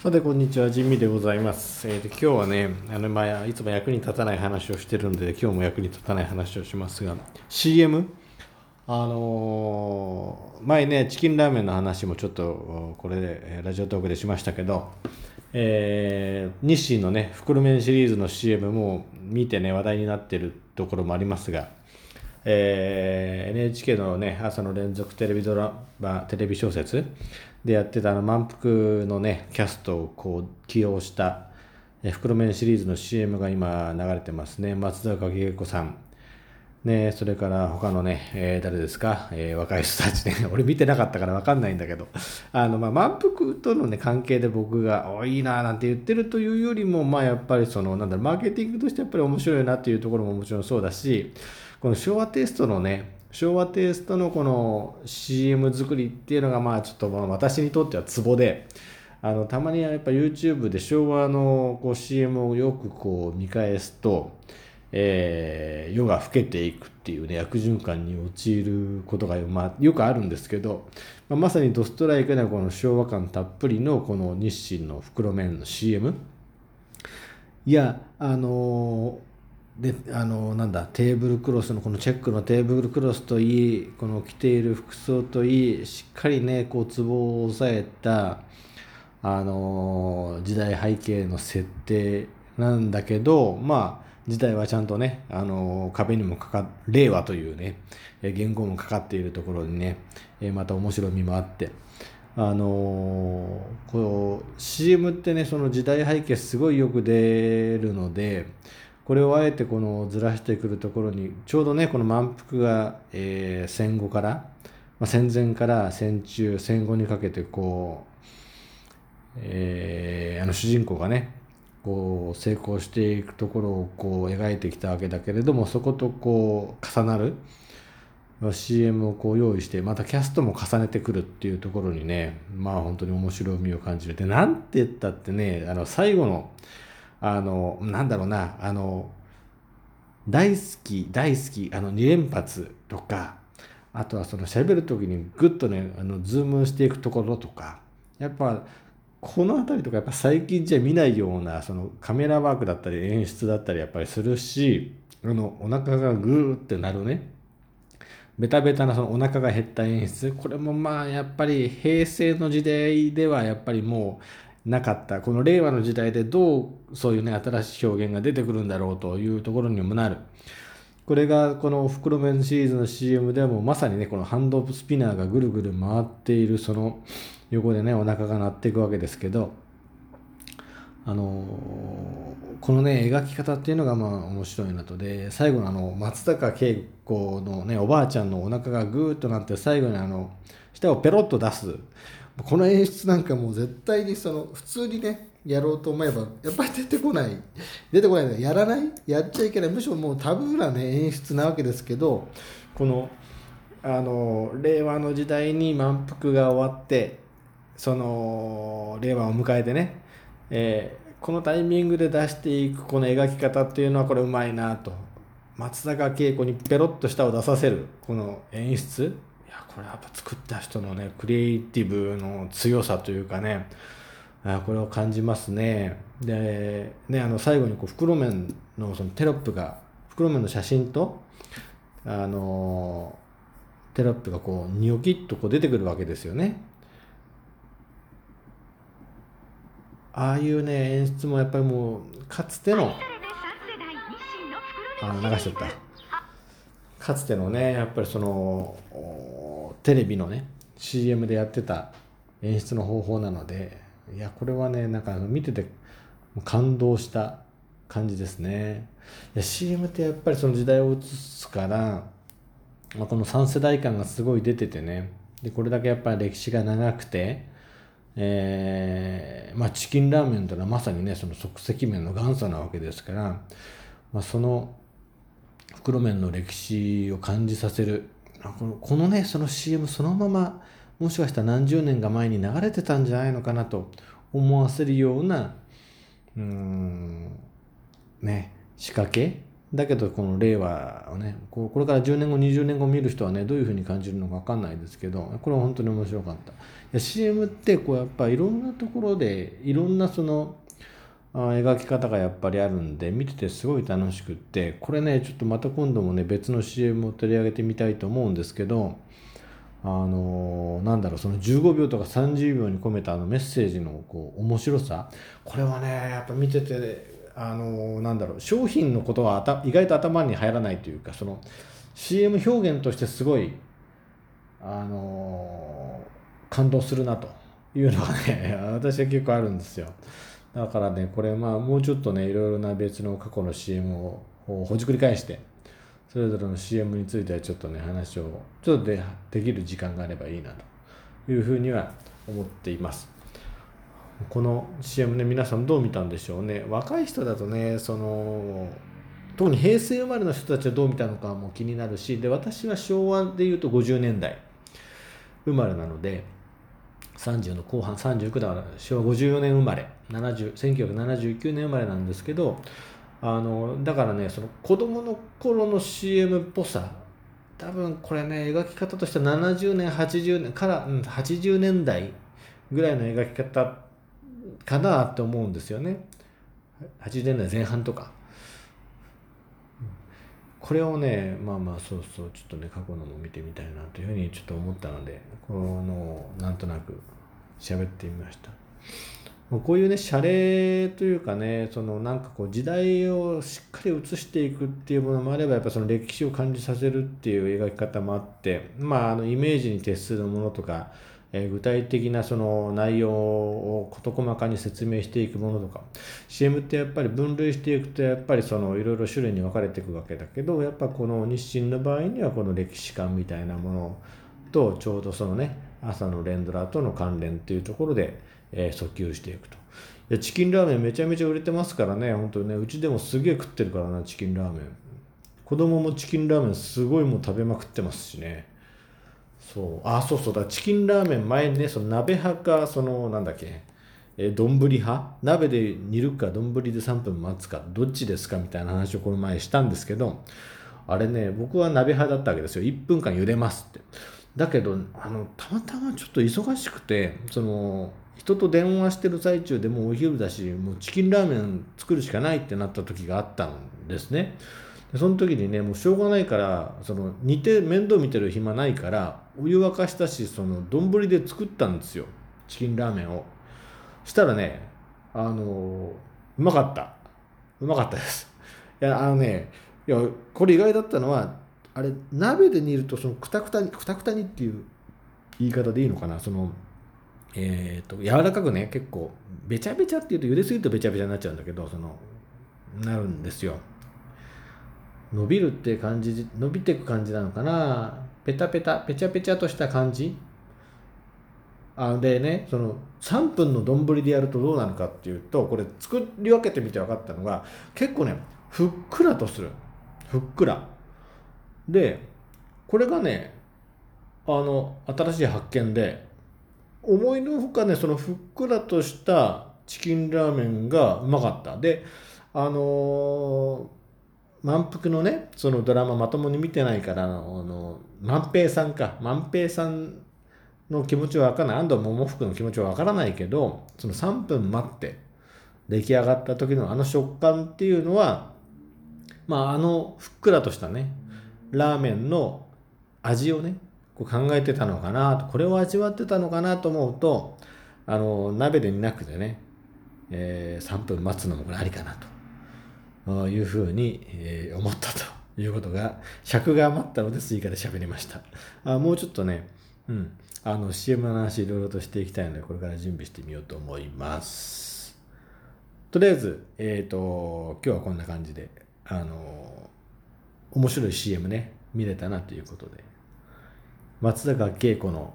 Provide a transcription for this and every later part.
さて、こんにちは。ジミでございます。えー、で今日はね、あの、まあ、いつも役に立たない話をしてるんで、今日も役に立たない話をしますが、CM? あのー前ね、チキンラーメンの話もちょっと、これで、ラジオトークでしましたけど、えー日清のね、袋麺シリーズの CM も見てね、話題になってるところもありますが、えー NHK のね朝の連続テレビドラマテレビ小説でやってたあの満腹のねキャストをこう起用したえ袋麺シリーズの CM が今流れてますね。松坂慶子さん。ね、それから他のね、えー誰ですか、えー若い人たちね、俺見てなかったから分かんないんだけど、あの、まあ、満腹とのね、関係で僕が、おいいななんて言ってるというよりも、まあ、やっぱりその、なんだろう、マーケティングとしてやっぱり面白いなっていうところももちろんそうだし、この昭和テストのね、昭和テイストのこの CM 作りっていうのが、まあ、ちょっと私にとってはツボで、あの、たまにやっぱ YouTube で昭和のこう CM をよくこう見返すと、えー夜が更けていくっていうね悪循環に陥ることが、まあ、よくあるんですけど、まあ、まさにドストライクなこの昭和感たっぷりのこの日清の袋麺の CM いやあのであのなんだテーブルクロスのこのチェックのテーブルクロスといいこの着ている服装といいしっかりねこうツボを押さえたあの時代背景の設定なんだけどまあ時代はちゃんとねあの壁にもかか令和というねえ言語もかかっているところにねえまた面白みもあってあのこう CM ってねその時代背景すごいよく出るのでこれをあえてこのずらしてくるところにちょうどねこの満腹が、えー戦後から、まあ、戦前から戦中戦後にかけてこう、えーあの主人公がねこう成功していくところをこう描いてきたわけだけれどもそことこう重なる CM をこう用意してまたキャストも重ねてくるっていうところにねまあ本当に面白みを感じる。でなんて言ったってねあの最後のあのなんだろうなあの大好き大好きあの2連発とかあとはその喋る時にグッとねあのズームしていくところとかやっぱこの辺りとかやっぱ最近じゃ見ないようなそのカメラワークだったり演出だったりやっぱりするしあのお腹がグーってなるね。ベタベタなそのお腹が減った演出。これもまあやっぱり平成の時代ではやっぱりもうなかった。この令和の時代でどうそういうね新しい表現が出てくるんだろうというところにもなる。これがこの袋麺シリーズの CM でもまさにねこのハンドスピナーがぐるぐる回っているその横でねお腹が鳴っていくわけですけどあのこのね描き方っていうのがまあ面白いなと。で最後のあの松坂慶子のねおばあちゃんのお腹がグーッとなって最後にあの舌をペロッと出す。この演出なんかもう絶対にその普通にねやろうと思えばやっぱり出てこない。出てこない。のやらない？やっちゃいけない。むしろもうタブーなね演出なわけですけどこのあの令和の時代に満腹が終わってその令和を迎えてね、えーこのタイミングで出していくこの描き方っていうのはこれうまいなと。松坂慶子にペロッと舌を出させるこの演出。これやっぱ作った人のねクリエイティブの強さというかねこれを感じますね。でねあの最後にこう袋麺のそのテロップが袋麺の写真とあのテロップがこうニョキッとこう出てくるわけですよね。ああいうね演出もやっぱりもうかつてのあ流しちゃった。かつてのねやっぱりそのテレビのね CM でやってた演出の方法なのでいやこれはねなんか見てて感動した感じですね。いや CM ってやっぱりその時代を映すから、まあ、この3世代感がすごい出ててねでこれだけやっぱり歴史が長くてえーまあ、チキンラーメンというのはまさにねその即席麺の元祖なわけですから、まあ、その袋麺の歴史を感じさせるこのこのねその CM そのままもしかしたら何十年か前に流れてたんじゃないのかなと思わせるようなうんね仕掛け。だけどこの令和をねこれから10年後20年後見る人はねどういうふうに感じるのか分かんないですけどこれは本当に面白かった。いや CM ってこうやっぱいろんなところでいろんなその描き方がやっぱりあるんで見ててすごい楽しくってこれねちょっとまた今度もね別の CM を取り上げてみたいと思うんですけどあのなんだろうその15秒とか30秒に込めたあのメッセージのこう面白さ。これはねやっぱ見ててあのなんだろう商品のことは意外と頭に入らないというかその CM 表現としてすごいあの感動するなというのがね 私は結構あるんですよ。だからねこれまあもうちょっとねいろいろな別の過去の CM をほじくり返してそれぞれの CM についてはちょっとね話をちょっとでできる時間があればいいなというふうには思っています。この CM ね皆さんどう見たんでしょうね？若い人だとねその特に平成生まれの人たちはどう見たのかも気になるしで私は昭和でいうと50年代生まれなので30の後半39だから昭和54年生まれ70 1979年生まれなんですけどあのだからねその子供の頃の CM っぽさ多分これね描き方としては70年80年から、うん、80年代ぐらいの描き方かなと思うんですよね。80年代前半とか。これをねまあまあそうそうちょっとね過去のも見てみたいなというふうにちょっと思ったのでこのなんとなく喋ってみました。こういうね謝礼というかねそのなんかこう時代をしっかり映していくっていうものもあればやっぱその歴史を感じさせるっていう描き方もあってまああのイメージに徹するものとかえ具体的なその内容を事細かに説明していくものとか CM ってやっぱり分類していくとやっぱりそのいろいろ種類に分かれていくわけだけどやっぱこの日清の場合にはこの歴史観みたいなものとちょうどそのね朝の連ドラとの関連っていうところで、え訴求していくと。いやチキンラーメンめちゃめちゃ売れてますからね。本当にね。うちでもすげえ食ってるからなチキンラーメン。子供もチキンラーメンすごいもう食べまくってますしね。そう。あそうそう。だチキンラーメン前にねその鍋派かそのなんだっけ。え丼派？鍋で煮るか丼で3分待つかどっちですかみたいな話をこの前したんですけどあれね僕は鍋派だったわけですよ。1分間茹でますって。だけどあのたまたまちょっと忙しくてその人と電話してる最中でもうお昼だしもうチキンラーメン作るしかないってなった時があったんですね。でその時にねもうしょうがないからその煮て面倒見てる暇ないからお湯沸かしたしその丼で作ったんですよ。チキンラーメンを。したらねあのうまかった。うまかったです。いやあのねいやこれ意外だったのはあれ鍋で煮るとそのくたくたにくたくたにっていう言い方でいいのかな？そのえっ、ー、と柔らかくね結構べちゃべちゃっていうと茹ですぎるとべちゃべちゃになっちゃうんだけどそのなるんですよ。伸びるって感じ伸びていく感じなのかな？ペタペタペチャペチャとした感じ？あでねその3分の丼でやるとどうなるかっていうとこれ作り分けてみて分かったのが結構ねふっくらとする。ふっくら。でこれがねあの新しい発見で思いのほかねそのふっくらとしたチキンラーメンがうまかった。であのー満腹のねそのドラマまともに見てないからあの万平さんか。万平さんの気持ちは分からない。安藤桃福の気持ちは分からないけどその3分待って出来上がった時のあの食感っていうのはまああのふっくらとしたねラーメンの味をねこう考えてたのかなとこれを味わってたのかなと思うとあの鍋で煮なくてね、えー、3分待つのもこれありかなというふうに、え思ったということが、尺が余ったので追加で喋りました。あもうちょっとね、うん、あの CM の話いろいろとしていきたいので、これから準備してみようと思います。とりあえず、えっ、ー、と、今日はこんな感じで、あの、面白い CM ね、見れたなということで、松坂慶子の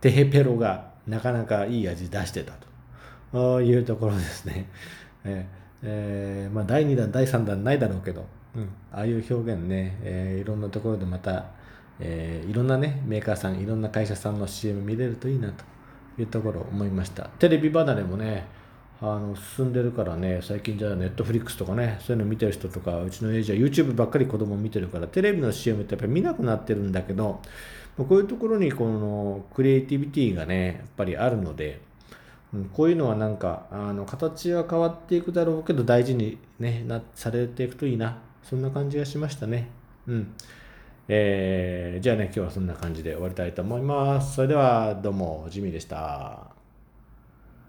テヘペロがなかなかいい味出してたと。いうところですね。ええー、まあ、第2弾第3弾ないだろうけど、うん、ああいう表現ね、えー、いろんなところでまた、えー、いろんなねメーカーさんいろんな会社さんの CM 見れるといいなというところを思いました。テレビ離れもねあの進んでるからね最近じゃあネットフリックスとかねそういうの見てる人とかうちの親父は YouTube ばっかり子供見てるからテレビの CM ってやっぱり見なくなってるんだけどこういうところにこのクリエイティビティがねやっぱりあるので、うん、こういうのはなんかあの形は変わっていくだろうけど大事に、ね、なされていくといいなそんな感じがしましたね。うんえー、じゃあね今日はそんな感じで終わりたいと思います。それではどうもジミーでした。